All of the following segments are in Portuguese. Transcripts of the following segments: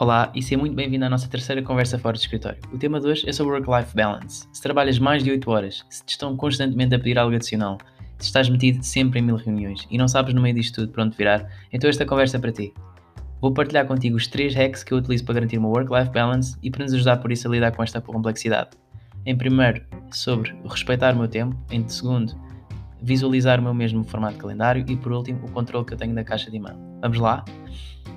Olá e seja muito bem-vindo à nossa terceira conversa fora do escritório. O tema de hoje é sobre work-life balance. Se trabalhas mais de 8 horas, se te estão constantemente a pedir algo adicional, se estás metido sempre em mil reuniões e não sabes no meio disto tudo para onde virar, então esta conversa é para ti. Vou partilhar contigo os 3 hacks que eu utilizo para garantir uma work-life balance e para nos ajudar por isso a lidar com esta complexidade. Em primeiro, sobre respeitar o meu tempo. Em segundo, visualizar o meu mesmo formato de calendário e por último, o controle que eu tenho da caixa de e-mail. Vamos lá?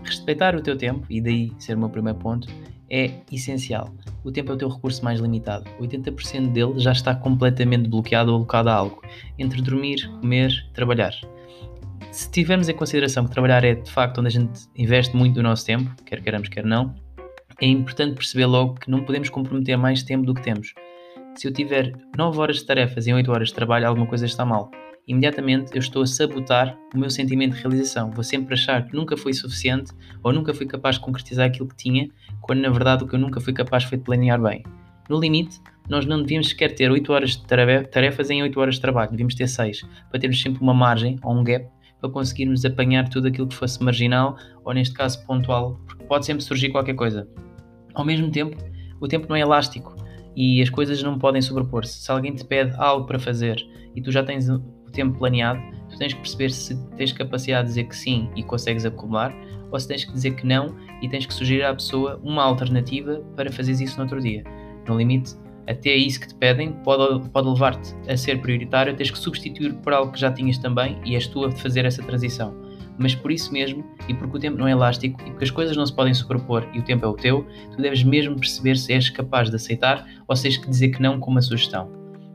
Respeitar o teu tempo, e daí ser o meu primeiro ponto, é essencial. O tempo é o teu recurso mais limitado. 80% dele já está completamente bloqueado ou alocado a algo, entre dormir, comer, trabalhar. Se tivermos em consideração que trabalhar é de facto onde a gente investe muito do nosso tempo, quer queiramos, quer não, é importante perceber logo que não podemos comprometer mais tempo do que temos. Se eu tiver 9 horas de tarefas em 8 horas de trabalho, alguma coisa está mal imediatamente eu estou a sabotar o meu sentimento de realização. Vou sempre achar que nunca foi suficiente ou nunca fui capaz de concretizar aquilo que tinha, quando na verdade o que eu nunca fui capaz foi de planear bem. No limite, nós não devíamos sequer ter 8 horas de tarefas em 8 horas de trabalho, devíamos ter 6, para termos sempre uma margem ou um gap para conseguirmos apanhar tudo aquilo que fosse marginal ou neste caso pontual, porque pode sempre surgir qualquer coisa. Ao mesmo tempo, o tempo não é elástico e as coisas não podem sobrepor-se. Se alguém te pede algo para fazer e tu já tens tempo planeado, tu tens que perceber se tens capacidade de dizer que sim e consegues acumular, ou se tens que dizer que não e tens que sugerir à pessoa uma alternativa para fazeres isso no outro dia. No limite, até isso que te pedem pode, pode levar-te a ser prioritário, tens que substituir por algo que já tinhas também e és tu a fazer essa transição. Mas por isso mesmo, e porque o tempo não é elástico e porque as coisas não se podem sobrepor e o tempo é o teu, tu deves mesmo perceber se és capaz de aceitar ou se tens que dizer que não com uma sugestão.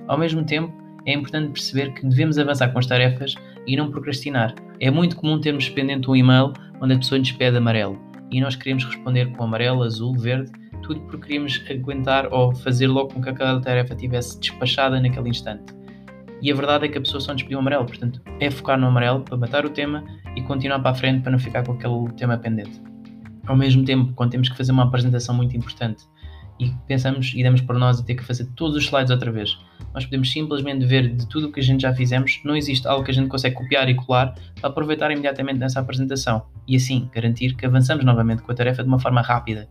Ao mesmo tempo, é importante perceber que devemos avançar com as tarefas e não procrastinar. É muito comum termos pendente um e-mail onde a pessoa nos pede amarelo e nós queremos responder com amarelo, azul, verde, tudo porque queríamos aguentar ou fazer logo com que aquela tarefa estivesse despachada naquele instante. E a verdade é que a pessoa só nos pediu amarelo, portanto é focar no amarelo para matar o tema e continuar para a frente para não ficar com aquele tema pendente. Ao mesmo tempo, quando temos que fazer uma apresentação muito importante e pensamos e damos por nós a ter que fazer todos os slides outra vez. Nós podemos simplesmente ver de tudo o que a gente já fizemos, não existe algo que a gente consegue copiar e colar para aproveitar imediatamente nessa apresentação e assim garantir que avançamos novamente com a tarefa de uma forma rápida.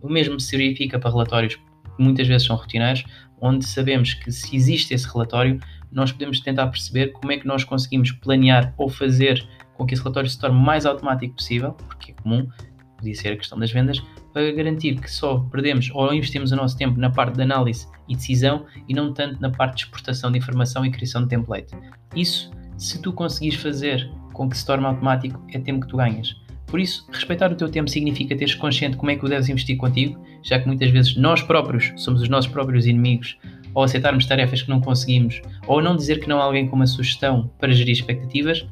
O mesmo se verifica para relatórios que muitas vezes são rotineiros, onde sabemos que se existe esse relatório, nós podemos tentar perceber como é que nós conseguimos planear ou fazer com que esse relatório se torne mais automático possível, porque é comum, podia ser a questão das vendas, para garantir que só perdemos ou investimos o nosso tempo na parte de análise e decisão e não tanto na parte de exportação de informação e criação de template. Isso, se tu conseguires fazer com que se torne automático, é tempo que tu ganhas. Por isso, respeitar o teu tempo significa teres consciente como é que o deves investir contigo, já que muitas vezes nós próprios somos os nossos próprios inimigos, ou aceitarmos tarefas que não conseguimos, ou não dizer que não a alguém com uma sugestão para gerir expectativas,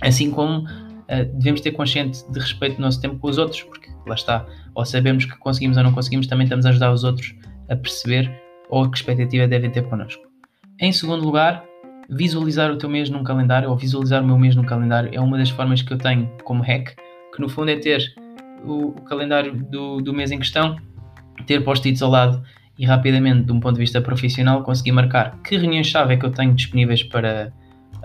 assim como uh, devemos ter consciente de respeito do nosso tempo com os outros, porque lá está, ou sabemos que conseguimos ou não conseguimos, também estamos a ajudar os outros a perceber ou que expectativa devem ter connosco. Em segundo lugar, visualizar o teu mês num calendário ou visualizar o meu mês num calendário é uma das formas que eu tenho como hack, que no fundo é ter o, o calendário do, do mês em questão, ter post-its ao lado e rapidamente, de um ponto de vista profissional, conseguir marcar que reuniões-chave é que eu tenho disponíveis para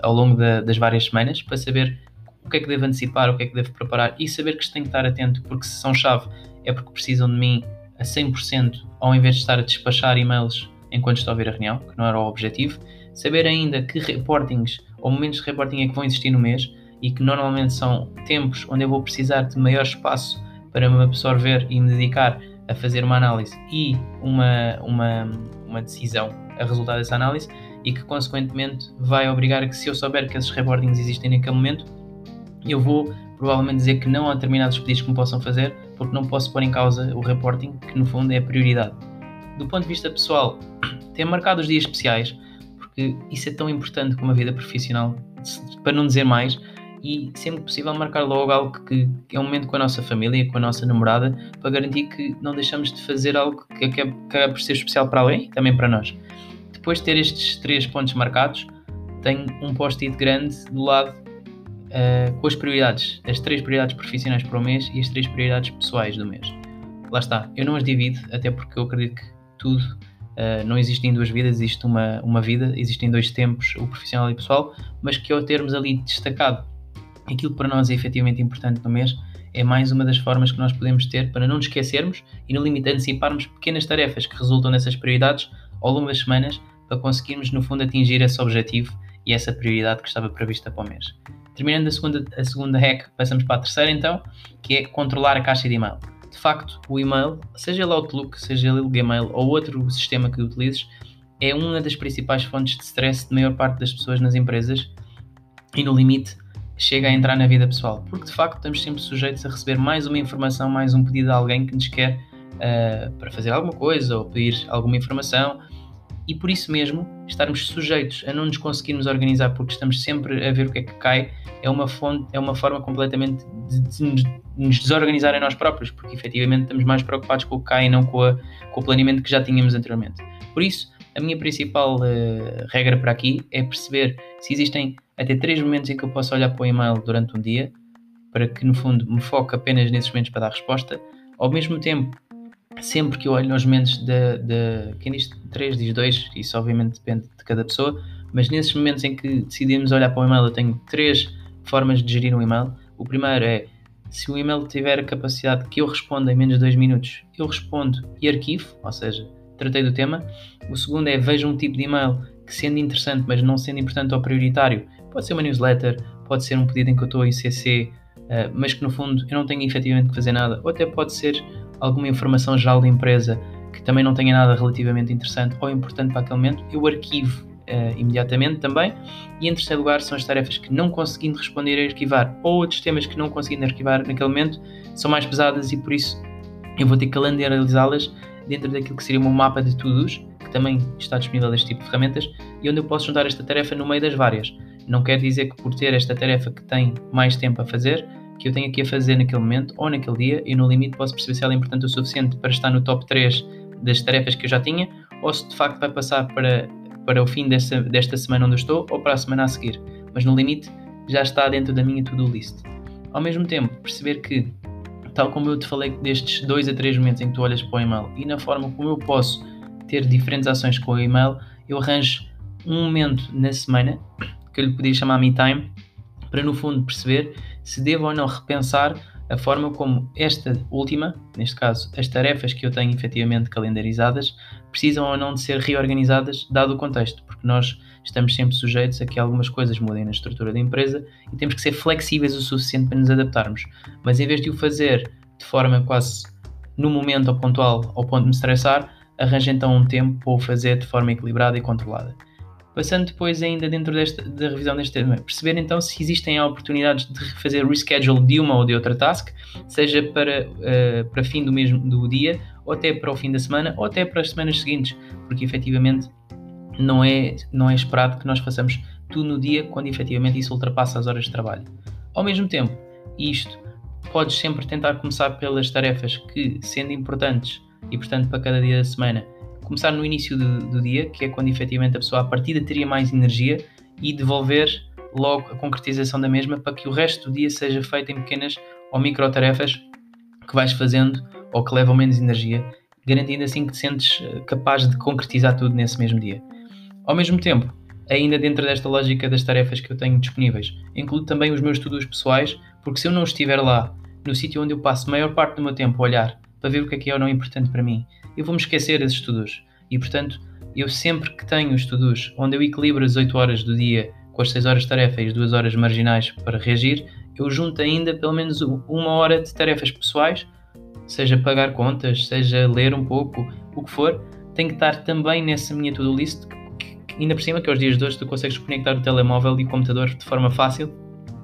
ao longo da, das várias semanas para saber o que é que devo antecipar, o que é que devo preparar e saber que tenho que estar atento, porque se são chave é porque precisam de mim a 100% ao invés de estar a despachar e-mails enquanto estou a ver a reunião, que não era o objetivo. Saber ainda que reportings ou momentos de reporting é que vão existir no mês e que normalmente são tempos onde eu vou precisar de maior espaço para me absorver e me dedicar a fazer uma análise e uma, uma, uma decisão a resultado dessa análise e que consequentemente vai obrigar a que se eu souber que esses reportings existem naquele momento eu vou provavelmente dizer que não há determinados pedidos que me possam fazer, porque não posso pôr em causa o reporting, que no fundo é a prioridade. Do ponto de vista pessoal, ter marcado os dias especiais, porque isso é tão importante como a vida profissional, para não dizer mais, e sempre possível marcar logo algo que, que é um momento com a nossa família, com a nossa namorada, para garantir que não deixamos de fazer algo que acaba por ser especial para alguém e também para nós. Depois de ter estes três pontos marcados, tenho um post-it grande do lado uh, com as prioridades, as três prioridades profissionais para o mês e as três prioridades pessoais do mês. Lá está, eu não as divido, até porque eu acredito que tudo uh, não existe em duas vidas, existe uma, uma vida, existem dois tempos, o profissional e o pessoal, mas que ao termos ali destacado aquilo que para nós é efetivamente importante no mês, é mais uma das formas que nós podemos ter para não nos esquecermos e, no limite, anteciparmos pequenas tarefas que resultam dessas prioridades ao longo das semanas para conseguirmos, no fundo, atingir esse objetivo e essa prioridade que estava prevista para o mês. Terminando a segunda, a segunda hack, passamos para a terceira então, que é controlar a caixa de e-mail. De facto, o e-mail, seja ele Outlook, seja ele Gmail ou outro sistema que utilizes, é uma das principais fontes de stress de maior parte das pessoas nas empresas e, no limite, chega a entrar na vida pessoal, porque de facto estamos sempre sujeitos a receber mais uma informação, mais um pedido de alguém que nos quer uh, para fazer alguma coisa ou pedir alguma informação e por isso mesmo estarmos sujeitos a não nos conseguirmos organizar porque estamos sempre a ver o que é que cai é uma fonte, é uma forma completamente de, de, nos desorganizar a nós próprios, porque efetivamente estamos mais preocupados com o que cai e não com, a, com o planeamento que já tínhamos anteriormente. Por isso, a minha principal uh, regra para aqui é perceber se existem até três momentos em que eu posso olhar para o e-mail durante um dia, para que no fundo me foque apenas nesses momentos para dar resposta. Ao mesmo tempo, sempre que eu olho nos momentos de, de quem diz 3 diz 2, isso obviamente depende de cada pessoa, mas nesses momentos em que decidimos olhar para o e-mail, eu tenho três formas de gerir um e-mail. O primeiro é se o e-mail tiver a capacidade que eu responda em menos de 2 minutos, eu respondo e arquivo, ou seja, tratei do tema. O segundo é veja um tipo de e-mail que, sendo interessante, mas não sendo importante ou prioritário, pode ser uma newsletter, pode ser um pedido em que eu estou em CC, uh, eh, mas que no fundo eu não tenho efetivamente que fazer nada, ou até pode ser alguma informação geral da empresa que também não tenha nada relativamente interessante ou importante para aquele momento, eu arquivo uh, imediatamente também. E em terceiro lugar são as tarefas que não conseguindo responder a arquivar ou outros temas que não conseguindo arquivar naquele momento são mais pesadas e por isso eu vou ter que calendarizá-las dentro daquilo que seria um mapa de todos, que também está disponível deste tipo de ferramentas, e onde eu posso juntar esta tarefa no meio das várias. Não quer dizer que por ter esta tarefa que tem mais tempo a fazer, que eu tenha que a fazer naquele momento ou naquele dia, e no limite posso perceber se ela é importante o suficiente para estar no top 3 das tarefas que eu já tinha, ou se de facto vai passar para, para o fim desta, desta semana onde eu estou, ou para a semana a seguir. Mas no limite já está dentro da minha to-do list. Ao mesmo tempo, perceber que tal como eu te falei destes dois a três momentos em que tu olhas para o e-mail e na forma como eu posso ter diferentes ações com o e-mail, eu arranjo um momento na semana que eu lhe podia chamar me time para no fundo perceber se devo ou não repensar a forma como esta última, neste caso as tarefas que eu tenho efetivamente calendarizadas, precisam ou não de ser reorganizadas dado o contexto, porque nós estamos sempre sujeitos a que algumas coisas mudem na estrutura da empresa e temos que ser flexíveis o suficiente para nos adaptarmos. Mas em vez de o fazer de forma quase no momento ou pontual, ao ponto de me estressar, arranje então um tempo para o fazer de forma equilibrada e controlada. Passando depois ainda dentro desta, da revisão deste tema, perceber então se existem oportunidades de fazer reschedule de uma ou de outra task, seja para, uh, para fim do mesmo do dia, ou até para o fim da semana, ou até para as semanas seguintes, porque efetivamente não é, não é esperado que nós façamos tudo no dia quando efetivamente isso ultrapassa as horas de trabalho. Ao mesmo tempo, isto podes sempre tentar começar pelas tarefas que, sendo importantes e portanto para cada dia da semana, começar no início do, do dia, que é quando efetivamente a pessoa à partida teria mais energia e devolver logo a concretização da mesma para que o resto do dia seja feito em pequenas ou micro tarefas que vais fazendo ou que levam menos energia, garantindo assim que te sentes eh, capaz de concretizar tudo nesse mesmo dia. Ao mesmo tempo, ainda dentro desta lógica das tarefas que eu tenho disponíveis, incluo também os meus estudos pessoais, porque se eu não estiver lá, no sítio onde eu passo a maior parte do meu tempo a olhar para ver o que é que é ou não importante para mim, eu vou-me esquecer desses estudos. E portanto, eu sempre que tenho estudos onde eu equilibro as 8 horas do dia com as 6 horas de tarefa e as 2 horas marginais para reagir, eu junto ainda pelo menos uma hora de tarefas pessoais, seja pagar contas, seja ler um pouco, o que for, tem que estar também nessa minha to-do list ainda por cima que aos dias de hoje tu consegues conectar o telemóvel e o computador de forma fácil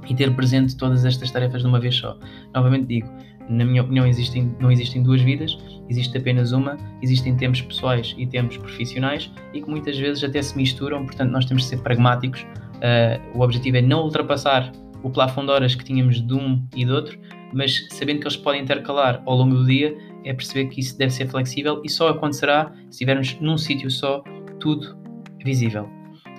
e ter presente todas estas tarefas de uma vez só. Novamente digo, na minha opinião existem, não existem duas vidas, existe apenas uma, existem tempos pessoais e tempos profissionais e que muitas vezes até se misturam, portanto nós temos de ser pragmáticos. Uh, o objetivo é não ultrapassar o plafond de horas que tínhamos de um e do outro, mas sabendo que eles podem intercalar ao longo do dia, é perceber que isso deve ser flexível e só acontecerá se estivermos num sítio só, tudo visível.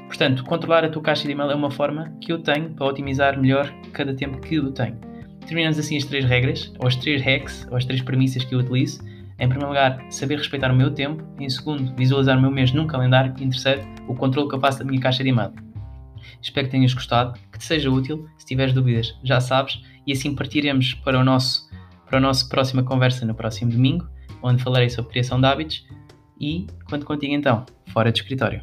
Portanto, controlar a tua caixa de e-mail é uma forma que eu tenho para otimizar melhor cada tempo que eu tenho. Terminamos assim as três regras, ou as três hacks, ou as três premissas que eu utilizo. Em primeiro lugar, saber respeitar o meu tempo. Em segundo, visualizar o meu mês num calendário. E em terceiro, o controle que eu faço da minha caixa de e-mail. Espero que tenhas gostado, que te seja útil. Se tiveres dúvidas, já sabes. E assim partiremos para o nosso para a nossa próxima conversa no próximo domingo, onde falarei sobre criação de hábitos. E conto contigo então, fora do escritório.